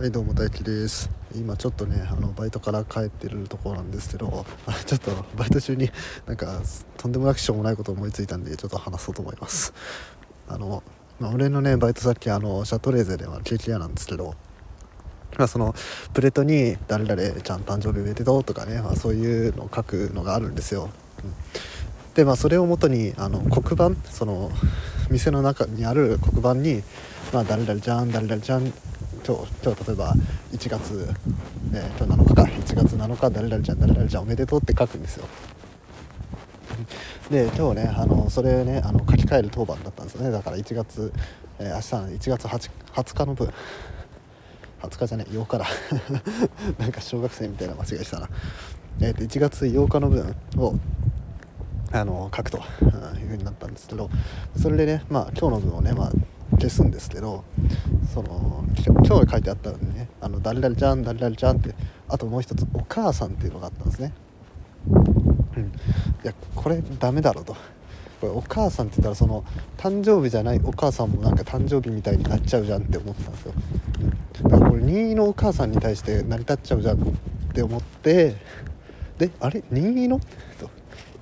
はいどうも大輝です。今ちょっとねあのバイトから帰ってるところなんですけど ちょっとバイト中になんかとんでもなくしょうもないことを思いついたんでちょっと話そうと思います。あの、まあ、俺のねバイト先あのシャトレーゼではケーキ屋なんですけどまあ、そのプレートに「誰々ちゃん誕生日おめでとう」とかね、まあ、そういうのを書くのがあるんですよ、うん、でまあそれをもとにあの黒板その店の中にある黒板に「まあ、誰々ちゃん誰々ちゃん今日今日例えば1月、えー、今日7日か1月7日誰々ちゃん誰々ちゃんおめでとうって書くんですよ。で今日ねあのそれねあの書き換える当番だったんですよね。だから1月、えー、明日1月 8, 20日の分。20日じゃね8日だ なんか小学生みたいな間違いしたな、えー、と1月8日の分をあの書くというふうになったんですけどそれでねまあ今日の分をねまあ消すんですけどその今日書いてあったのにね「あの誰々ちゃん誰々ちゃん」ってあともう一つ「お母さん」っていうのがあったんですね。うん、いやこれダメだろうと。これお母さんって言ったらその誕生日じゃないお母さんもなんか誕生日みたいになっちゃうじゃんって思ってたんですよ、だからこれ任意のお母さんに対して成り立っちゃうじゃんって思ってであれ？任意の？と。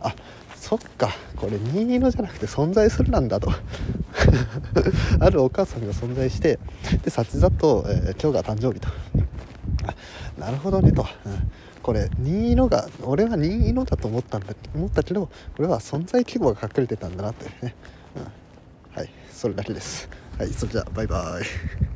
あそっか。これ任意のじゃなくて存在するなんだと。あるお母さんが存在してで殺座と、えー、今日が誕生日と。なるほどねと、うん、これ任意のが俺は任意のだと思ったんだ思ったけどこれは存在規模が隠れてたんだなって。ね、うん、はい。それだけです。はい。それじゃあバイバイ。